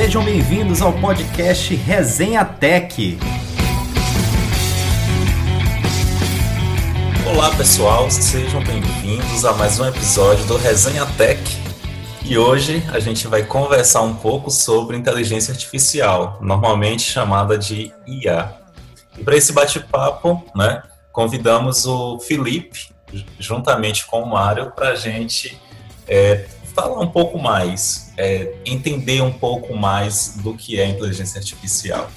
Sejam bem-vindos ao podcast Resenha Tech. Olá pessoal, sejam bem-vindos a mais um episódio do Resenha Tech. E hoje a gente vai conversar um pouco sobre inteligência artificial, normalmente chamada de IA. E para esse bate-papo, né, convidamos o Felipe, juntamente com o Mário, para a gente é, falar um pouco mais, é, entender um pouco mais do que é inteligência artificial.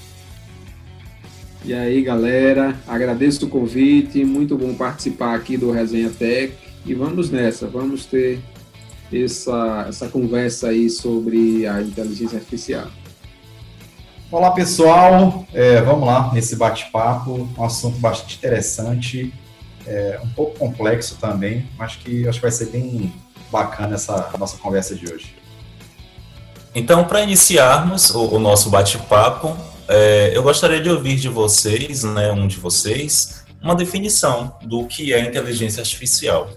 E aí, galera, agradeço o convite, muito bom participar aqui do Resenha Tech e vamos nessa, vamos ter essa, essa conversa aí sobre a inteligência artificial. Olá, pessoal, é, vamos lá nesse bate-papo, um assunto bastante interessante, é, um pouco complexo também, mas que acho que vai ser bem bacana essa nossa conversa de hoje. Então, para iniciarmos o, o nosso bate-papo, é, eu gostaria de ouvir de vocês, né, um de vocês, uma definição do que é inteligência artificial.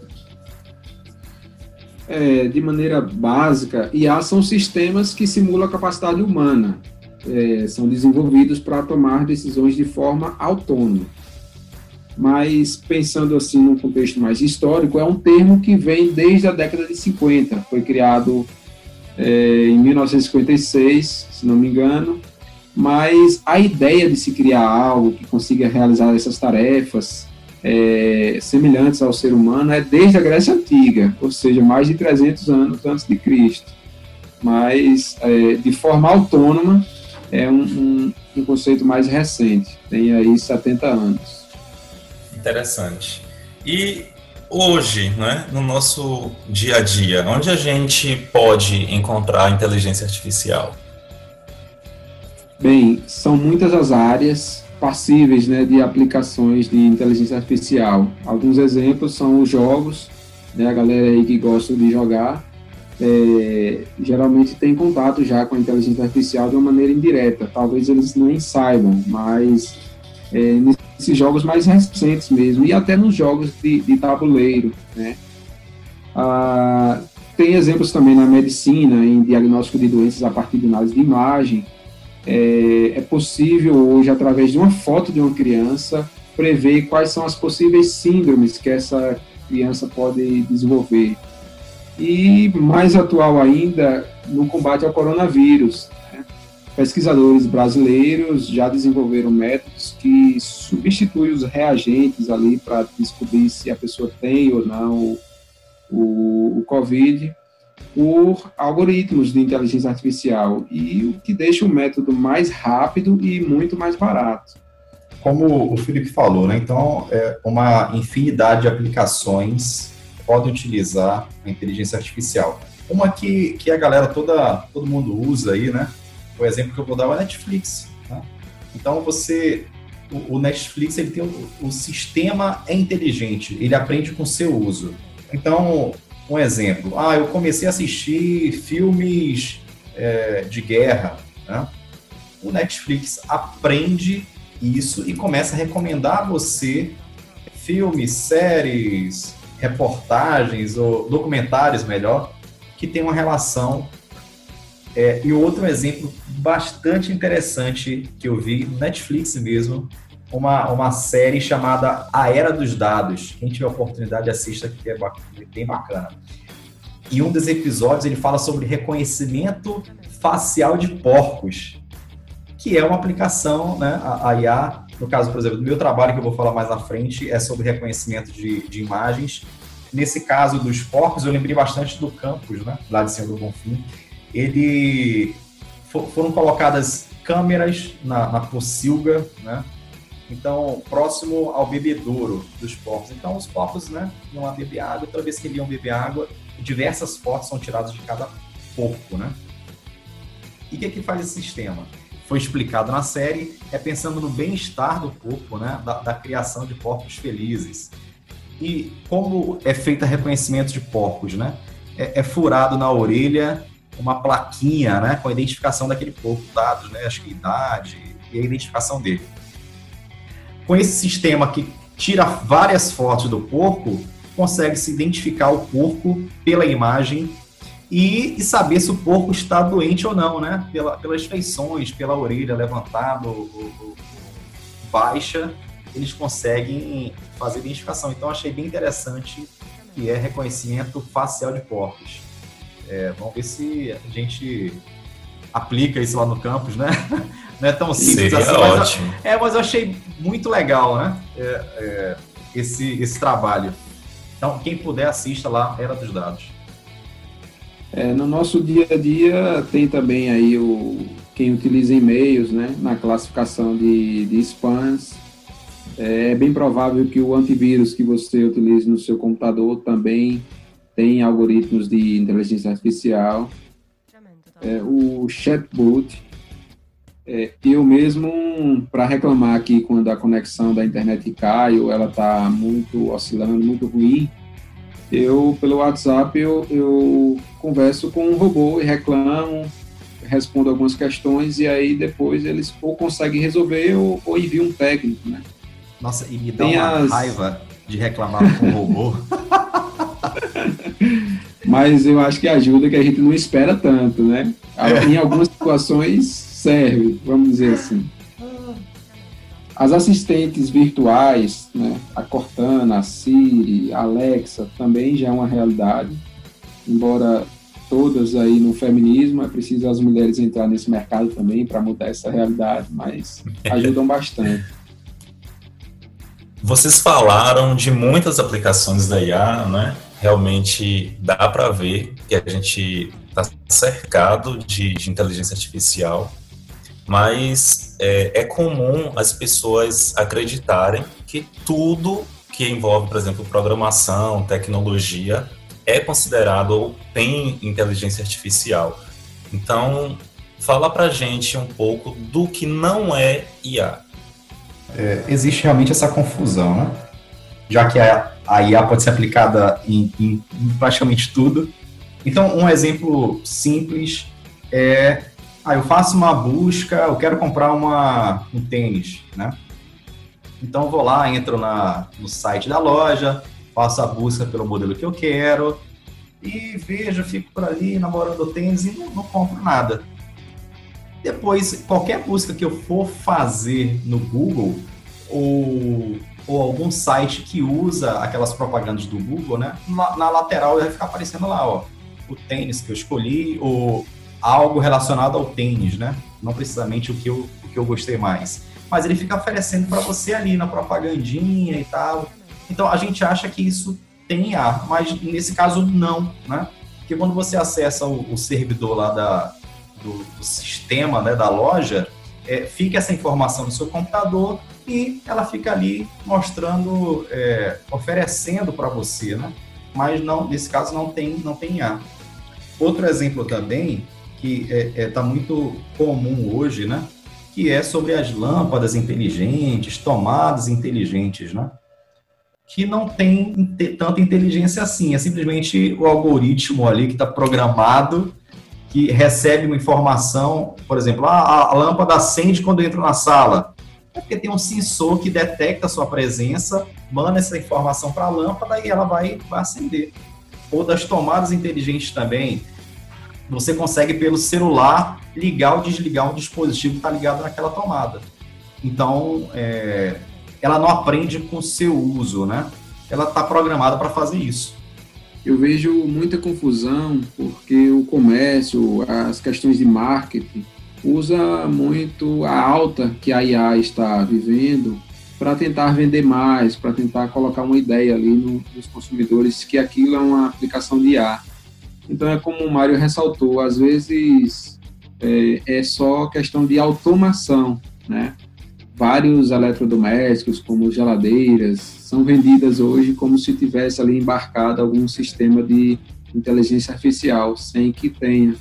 É, de maneira básica, IA são sistemas que simulam a capacidade humana, é, são desenvolvidos para tomar decisões de forma autônoma. Mas, pensando assim num contexto mais histórico, é um termo que vem desde a década de 50, foi criado é, em 1956, se não me engano, mas a ideia de se criar algo que consiga realizar essas tarefas é, semelhantes ao ser humano é desde a Grécia Antiga, ou seja, mais de 300 anos antes de Cristo. Mas é, de forma autônoma é um, um, um, conceito mais recente, tem aí 70 anos. Interessante. E hoje, né, no nosso dia a dia, onde a gente pode encontrar inteligência artificial? Bem, são muitas as áreas passíveis né, de aplicações de inteligência artificial. Alguns exemplos são os jogos, né, a galera aí que gosta de jogar, é, geralmente tem contato já com a inteligência artificial de uma maneira indireta. Talvez eles nem saibam, mas é, nesses jogos mais recentes mesmo, e até nos jogos de, de tabuleiro. Né? Ah, tem exemplos também na medicina, em diagnóstico de doenças a partir de análise de imagem, é, é possível hoje, através de uma foto de uma criança, prever quais são as possíveis síndromes que essa criança pode desenvolver. E mais atual ainda, no combate ao coronavírus. Pesquisadores brasileiros já desenvolveram métodos que substituem os reagentes ali para descobrir se a pessoa tem ou não o, o Covid por algoritmos de inteligência artificial e o que deixa o método mais rápido e muito mais barato. Como o Felipe falou, né? Então, é uma infinidade de aplicações podem utilizar a inteligência artificial. Uma que, que a galera toda, todo mundo usa aí, né? O exemplo que eu vou dar é o Netflix. Né? Então, você, o, o Netflix, ele tem o, o sistema é inteligente, ele aprende com o seu uso. Então, um exemplo, ah, eu comecei a assistir filmes é, de guerra, né? O Netflix aprende isso e começa a recomendar a você filmes, séries, reportagens ou documentários, melhor, que tem uma relação. É, e outro exemplo bastante interessante que eu vi no Netflix mesmo, uma, uma série chamada A Era dos Dados. Quem tiver oportunidade, assista, que é bem bacana. E um dos episódios ele fala sobre reconhecimento facial de porcos, que é uma aplicação, né, a, a IA, no caso, por exemplo, do meu trabalho, que eu vou falar mais à frente, é sobre reconhecimento de, de imagens. Nesse caso dos porcos, eu lembrei bastante do campus, né, lá de Senhor do Bonfim. Ele for, foram colocadas câmeras na, na pocilga, né, então, próximo ao bebedouro dos porcos. Então, os porcos, né, iam lá beber água, toda vez que eles iam beber água, diversas fotos são tiradas de cada porco, né? E o que, é que faz esse sistema? Foi explicado na série, é pensando no bem-estar do porco, né, da, da criação de porcos felizes. E como é feito reconhecimento de porcos, né? É, é, furado na orelha uma plaquinha, né, com a identificação daquele porco, dados, né, acho que idade e a identificação dele com esse sistema que tira várias fotos do porco, consegue se identificar o porco pela imagem e, e, saber se o porco está doente ou não, né? Pela, pelas feições, pela orelha levantada ou, ou, baixa, eles conseguem fazer identificação. Então, achei bem interessante que é reconhecimento facial de porcos. É, vamos ver se a gente aplica isso lá no campus, né? Não é tão simples Seria assim. Ótimo. Mas, é, mas eu achei muito legal, né? É, é, esse, esse trabalho. Então, quem puder, assista lá, Era dos Dados. É, no nosso dia a dia tem também aí o quem utiliza e-mails, né, na classificação de, de spams. É, é bem provável que o antivírus que você utilize no seu computador também tem algoritmos de inteligência artificial. É, o chatbot, é, eu mesmo, para reclamar aqui quando a conexão da internet cai ou ela está muito oscilando, muito ruim, eu, pelo WhatsApp, eu, eu converso com um robô e reclamo, respondo algumas questões e aí depois eles ou conseguem resolver ou, ou enviam um técnico, né? Nossa, e me dá Tem uma as... raiva de reclamar com o robô. Mas eu acho que ajuda que a gente não espera tanto, né? É. Em algumas situações serve, vamos dizer assim. As assistentes virtuais, né, a Cortana, a Siri, a Alexa, também já é uma realidade. Embora todas aí no feminismo, é preciso as mulheres entrar nesse mercado também para mudar essa realidade, mas ajudam bastante. Vocês falaram de muitas aplicações da IA, né? Realmente dá para ver que a gente está cercado de, de inteligência artificial mas é, é comum as pessoas acreditarem que tudo que envolve, por exemplo, programação, tecnologia, é considerado ou tem inteligência artificial. Então, fala pra gente um pouco do que não é IA. É, existe realmente essa confusão, né? Já que a, a IA pode ser aplicada em, em, em praticamente tudo. Então, um exemplo simples é ah, eu faço uma busca, eu quero comprar uma, um tênis, né? Então vou lá, entro na, no site da loja, faço a busca pelo modelo que eu quero e vejo, fico por ali namorando o tênis e não, não compro nada. Depois, qualquer busca que eu for fazer no Google ou, ou algum site que usa aquelas propagandas do Google, né? Na, na lateral vai ficar aparecendo lá, ó, o tênis que eu escolhi, ou algo relacionado ao tênis, né? Não precisamente o que eu, o que eu gostei mais. Mas ele fica oferecendo para você ali na propagandinha e tal. Então a gente acha que isso tem ar, mas nesse caso não, né? Porque quando você acessa o, o servidor lá da, do, do, sistema né, da loja, é, fica essa informação no seu computador e ela fica ali mostrando, é, oferecendo para você, né? Mas não, nesse caso não tem, não tem ar. Outro exemplo também que está é, é, tá muito comum hoje, né? Que é sobre as lâmpadas inteligentes, tomadas inteligentes, né? Que não tem tanta inteligência assim, é simplesmente o algoritmo ali que está programado, que recebe uma informação, por exemplo, ah, a lâmpada acende quando entra na sala. É porque tem um sensor que detecta a sua presença, manda essa informação para a lâmpada e ela vai, vai acender. Ou das tomadas inteligentes também, você consegue pelo celular ligar ou desligar um dispositivo que está ligado naquela tomada. Então, é, ela não aprende com seu uso, né? Ela está programada para fazer isso. Eu vejo muita confusão porque o comércio, as questões de marketing, usa muito a alta que a IA está vivendo para tentar vender mais, para tentar colocar uma ideia ali no, nos consumidores que aquilo é uma aplicação de IA então é como o Mário ressaltou, às vezes é, é só questão de automação, né? Vários eletrodomésticos, como geladeiras, são vendidas hoje como se tivesse ali embarcado algum sistema de inteligência artificial, sem que tenha.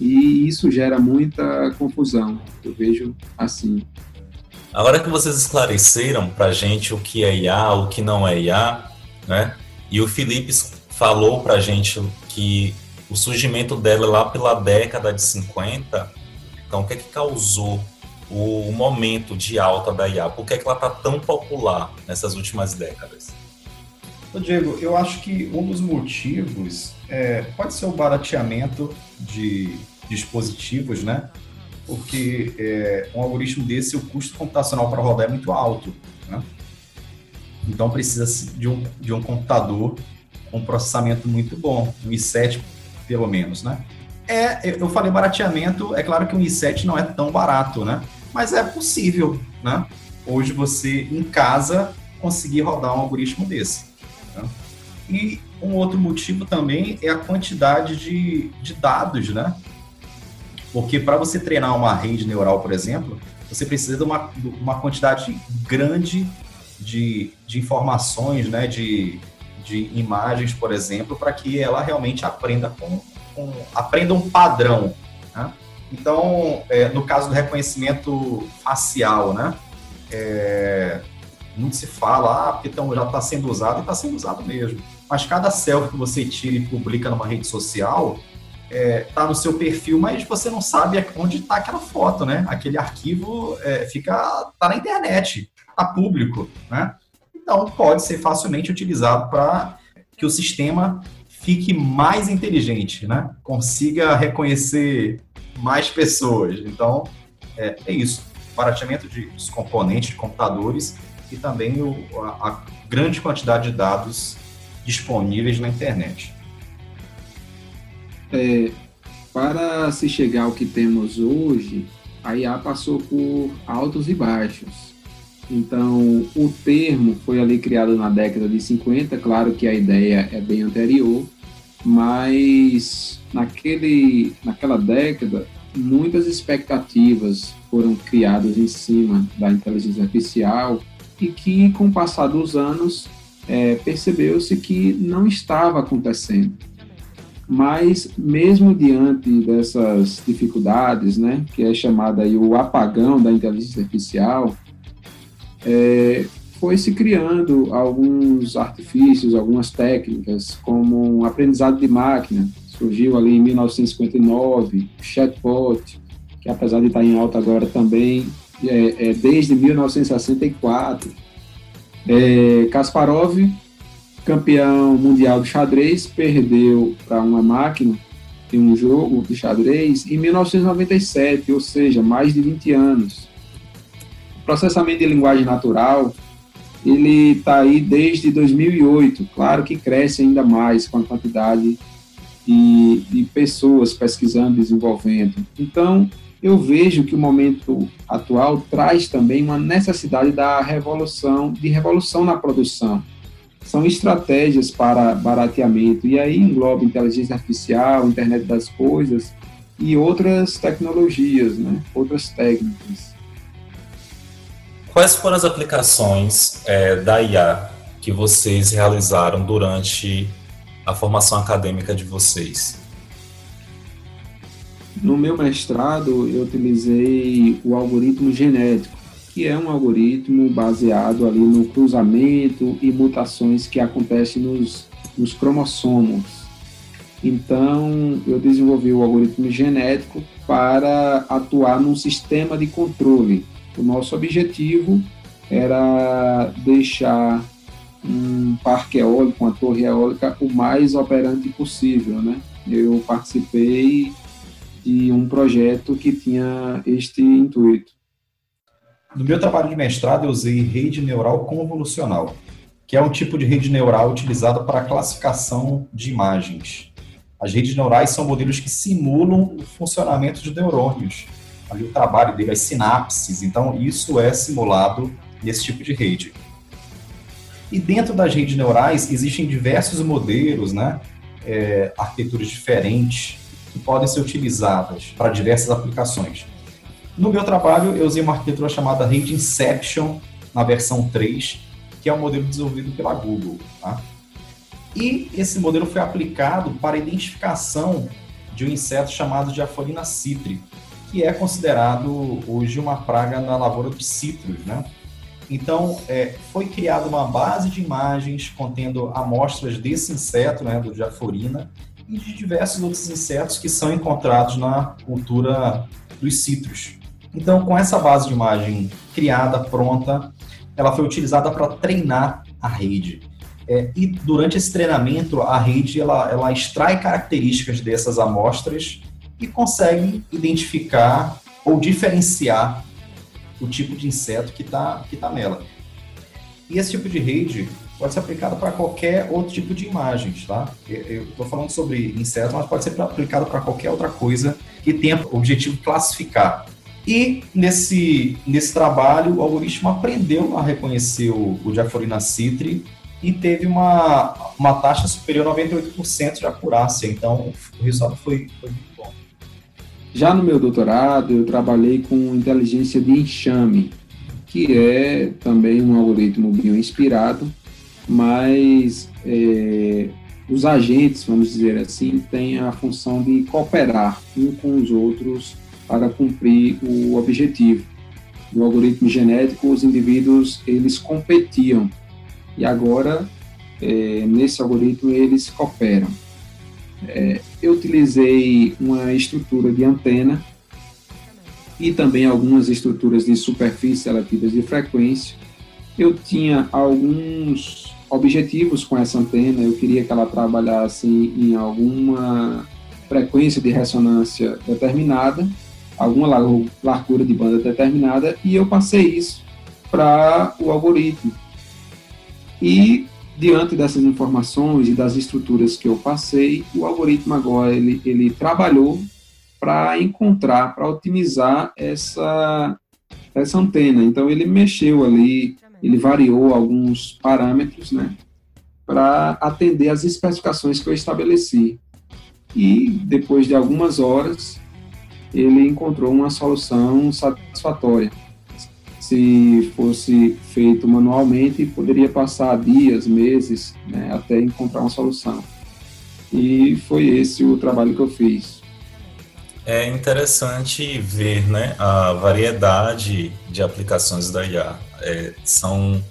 E isso gera muita confusão, eu vejo assim. Agora que vocês esclareceram para a gente o que é IA, o que não é IA, né? E o Felipe falou para a gente que o surgimento dela lá pela década de 50, então o que é que causou o momento de alta da IA? Por que, é que ela está tão popular nessas últimas décadas? Ô Diego, eu acho que um dos motivos é, pode ser o barateamento de dispositivos, né? Porque é, um algoritmo desse, o custo computacional para rodar é muito alto, né? Então precisa de um, de um computador com processamento muito bom, um i7 pelo menos, né? É, eu falei barateamento, é claro que um i7 não é tão barato, né? Mas é possível, né? Hoje você, em casa, conseguir rodar um algoritmo desse. E um outro motivo também é a quantidade de, de dados, né? Porque para você treinar uma rede neural, por exemplo, você precisa de uma, uma quantidade grande de, de informações, né? De, de imagens, por exemplo, para que ela realmente aprenda com, com aprenda um padrão. Né? Então, é, no caso do reconhecimento facial, né? É, muito se fala, ah, porque então já está sendo usado e está sendo usado mesmo. Mas cada selfie que você tira e publica numa rede social é, tá no seu perfil, mas você não sabe onde está aquela foto, né? Aquele arquivo é, fica tá na internet, está público, né? Então pode ser facilmente utilizado para que o sistema fique mais inteligente, né? Consiga reconhecer mais pessoas. Então é, é isso, barateamento de, dos componentes de computadores e também o, a, a grande quantidade de dados disponíveis na internet. É, para se chegar ao que temos hoje, a IA passou por altos e baixos. Então, o termo foi ali criado na década de 50, claro que a ideia é bem anterior, mas naquele, naquela década, muitas expectativas foram criadas em cima da inteligência artificial e que, com o passar dos anos, é, percebeu-se que não estava acontecendo. Mas, mesmo diante dessas dificuldades, né, que é chamada aí o apagão da inteligência artificial, é, foi se criando alguns artifícios, algumas técnicas, como um aprendizado de máquina, surgiu ali em 1959, o chatbot, que apesar de estar em alta agora também, é, é desde 1964. É, Kasparov, campeão mundial de xadrez, perdeu para uma máquina em um jogo de xadrez em 1997, ou seja, mais de 20 anos. O processamento de linguagem natural, ele está aí desde 2008, claro que cresce ainda mais com a quantidade de, de pessoas pesquisando, desenvolvendo. Então, eu vejo que o momento atual traz também uma necessidade da revolução, de revolução na produção. São estratégias para barateamento, e aí engloba inteligência artificial, internet das coisas e outras tecnologias, né? outras técnicas. Quais foram as aplicações é, da IA que vocês realizaram durante a formação acadêmica de vocês? No meu mestrado, eu utilizei o algoritmo genético, que é um algoritmo baseado ali no cruzamento e mutações que acontecem nos, nos cromossomos. Então, eu desenvolvi o algoritmo genético para atuar num sistema de controle. O nosso objetivo era deixar um parque eólico, uma torre eólica, o mais operante possível, né? Eu participei de um projeto que tinha este intuito. No meu trabalho de mestrado, eu usei rede neural convolucional, que é um tipo de rede neural utilizada para classificação de imagens. As redes neurais são modelos que simulam o funcionamento de neurônios, ali o trabalho dele, as sinapses. Então, isso é simulado nesse tipo de rede. E dentro das redes neurais existem diversos modelos, né? É, arquiteturas diferentes que podem ser utilizadas para diversas aplicações. No meu trabalho, eu usei uma arquitetura chamada Rede Inception, na versão 3, que é um modelo desenvolvido pela Google. Tá? E esse modelo foi aplicado para a identificação de um inseto chamado de Aphorina citri, que é considerado hoje uma praga na lavoura dos citros. Né? Então, é, foi criada uma base de imagens contendo amostras desse inseto, né, do Diaforina, e de diversos outros insetos que são encontrados na cultura dos citros. Então, com essa base de imagem criada, pronta, ela foi utilizada para treinar a rede. É, e durante esse treinamento, a rede ela, ela extrai características dessas amostras e consegue identificar ou diferenciar o tipo de inseto que está que tá nela. E esse tipo de rede pode ser aplicado para qualquer outro tipo de imagens, tá? Eu estou falando sobre insetos, mas pode ser aplicado para qualquer outra coisa que tenha o objetivo classificar. E nesse, nesse trabalho, o algoritmo aprendeu a reconhecer o, o Diaforina citri e teve uma, uma taxa superior a 98% de acurácia. Então, o resultado foi, foi muito bom. Já no meu doutorado, eu trabalhei com inteligência de enxame, que é também um algoritmo bioinspirado mas é, os agentes, vamos dizer assim, têm a função de cooperar um com os outros para cumprir o objetivo. No algoritmo genético, os indivíduos eles competiam e agora é, nesse algoritmo eles cooperam. É, eu utilizei uma estrutura de antena e também algumas estruturas de superfície seletivas de frequência. Eu tinha alguns objetivos com essa antena. Eu queria que ela trabalhasse em alguma frequência de ressonância determinada, alguma largura de banda determinada, e eu passei isso para o algoritmo. E diante dessas informações e das estruturas que eu passei, o algoritmo agora ele, ele trabalhou para encontrar, para otimizar essa essa antena. Então ele mexeu ali ele variou alguns parâmetros, né, para atender às especificações que eu estabeleci. E depois de algumas horas, ele encontrou uma solução satisfatória. Se fosse feito manualmente, poderia passar dias, meses, né, até encontrar uma solução. E foi esse o trabalho que eu fiz. É interessante ver né, a variedade de aplicações da IA é, são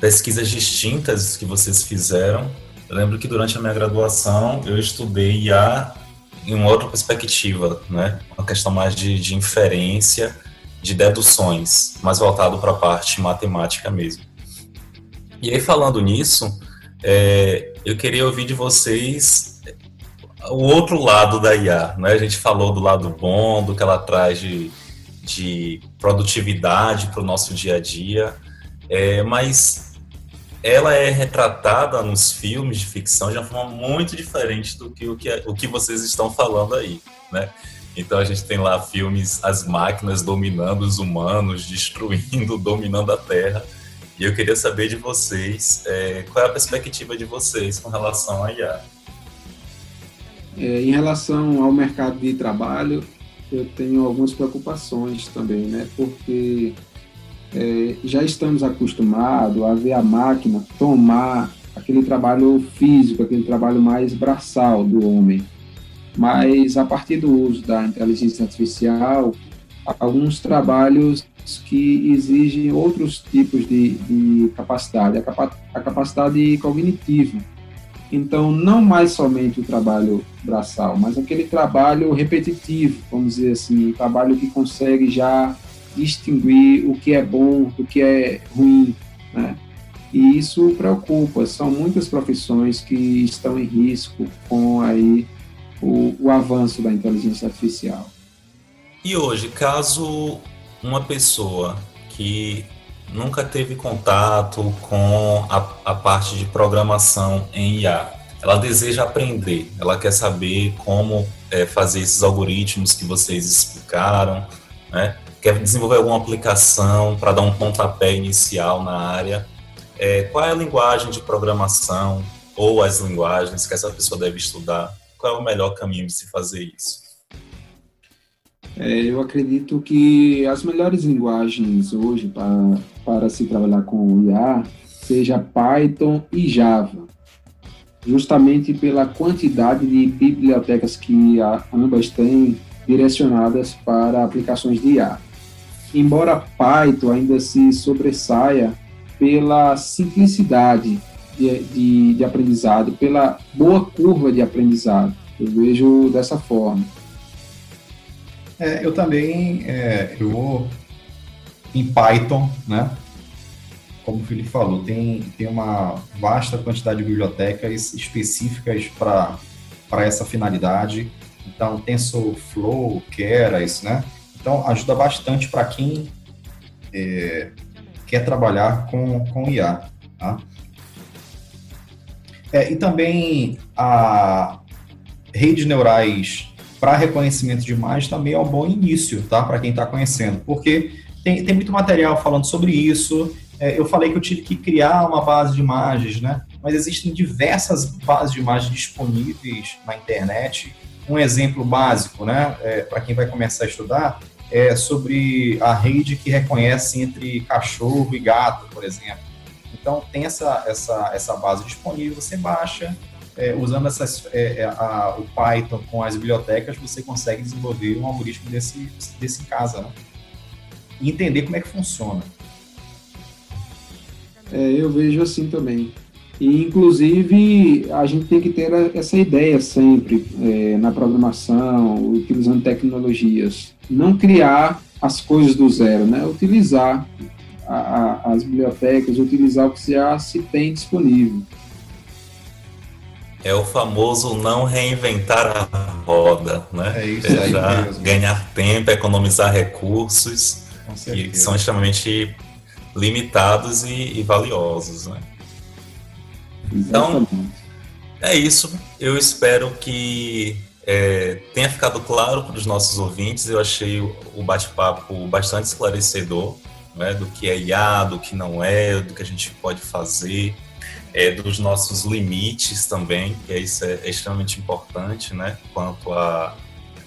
pesquisas distintas que vocês fizeram. Eu lembro que durante a minha graduação eu estudei IA em uma outra perspectiva, né? Uma questão mais de, de inferência, de deduções, mais voltado para a parte matemática mesmo. E aí falando nisso, é, eu queria ouvir de vocês o outro lado da IA, né? A gente falou do lado bom, do que ela traz de de produtividade para o nosso dia a dia, é, mas ela é retratada nos filmes de ficção de uma forma muito diferente do que o que, o que vocês estão falando aí, né? Então a gente tem lá filmes, as máquinas dominando os humanos, destruindo, dominando a Terra. E eu queria saber de vocês, é, qual é a perspectiva de vocês com relação à IA? É, em relação ao mercado de trabalho, eu tenho algumas preocupações também, né? Porque é, já estamos acostumados a ver a máquina tomar aquele trabalho físico, aquele trabalho mais braçal do homem. Mas a partir do uso da inteligência artificial, alguns trabalhos que exigem outros tipos de, de capacidade, a, capa a capacidade cognitiva então, não mais somente o trabalho braçal, mas aquele trabalho repetitivo, vamos dizer assim, um trabalho que consegue já distinguir o que é bom do que é ruim, né? E isso preocupa. São muitas profissões que estão em risco com aí o, o avanço da inteligência artificial. E hoje, caso uma pessoa que nunca teve contato com a, a parte de programação em IA. Ela deseja aprender, ela quer saber como é, fazer esses algoritmos que vocês explicaram, né? quer desenvolver alguma aplicação para dar um pontapé inicial na área. É, qual é a linguagem de programação ou as linguagens que essa pessoa deve estudar? Qual é o melhor caminho de se fazer isso? É, eu acredito que as melhores linguagens hoje para, para se trabalhar com IA seja Python e Java, justamente pela quantidade de bibliotecas que ambas têm direcionadas para aplicações de IA. Embora Python ainda se sobressaia pela simplicidade de, de, de aprendizado, pela boa curva de aprendizado, eu vejo dessa forma. É, eu também, é, eu em Python, né? como o Felipe falou, tem, tem uma vasta quantidade de bibliotecas específicas para essa finalidade. Então, TensorFlow, Keras, né? Então, ajuda bastante para quem é, quer trabalhar com, com IA. Tá? É, e também a redes neurais para reconhecimento de imagem também é um bom início, tá? Para quem está conhecendo, porque tem, tem muito material falando sobre isso. É, eu falei que eu tive que criar uma base de imagens, né? Mas existem diversas bases de imagens disponíveis na internet. Um exemplo básico, né? É, para quem vai começar a estudar, é sobre a rede que reconhece entre cachorro e gato, por exemplo. Então, tem essa, essa, essa base disponível, você baixa, é, usando essas, é, é, a, o Python com as bibliotecas, você consegue desenvolver um algoritmo desse, desse casa, né? E entender como é que funciona. É, eu vejo assim também. E, inclusive, a gente tem que ter essa ideia sempre é, na programação, utilizando tecnologias. Não criar as coisas do zero, né? Utilizar a, a, as bibliotecas, utilizar o que já se tem disponível. É o famoso não reinventar a roda, né? É isso aí mesmo. Ganhar tempo, economizar recursos, que são extremamente limitados e, e valiosos, né? Então, é isso. Eu espero que é, tenha ficado claro para os nossos ouvintes. Eu achei o bate-papo bastante esclarecedor né, do que é IA, do que não é, do que a gente pode fazer, é, dos nossos limites também, que é isso é, é extremamente importante, né, quanto a,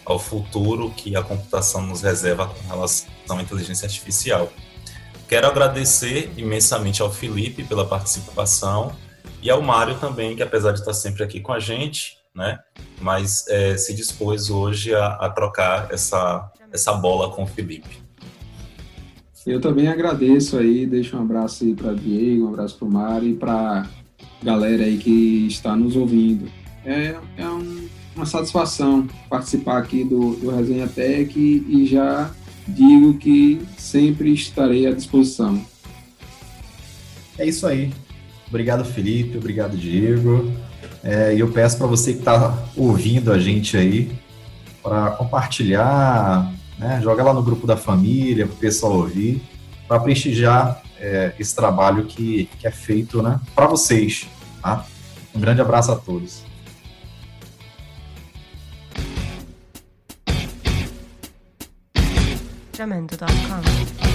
ao futuro que a computação nos reserva com relação à inteligência artificial. Quero agradecer imensamente ao Felipe pela participação e ao Mário também, que apesar de estar sempre aqui com a gente, né, mas é, se dispôs hoje a, a trocar essa, essa bola com o Felipe. Eu também agradeço aí, deixo um abraço aí para Diego, um abraço para o Mário e para galera aí que está nos ouvindo. É, é um, uma satisfação participar aqui do, do Resenha Tech e, já digo que sempre estarei à disposição. É isso aí. Obrigado, Felipe. Obrigado, Diego. É, e eu peço para você que está ouvindo a gente aí para compartilhar, né? Joga lá no grupo da família, para o pessoal ouvir, para prestigiar é, esse trabalho que, que é feito né, para vocês. Tá? Um grande abraço a todos. Jamendo.com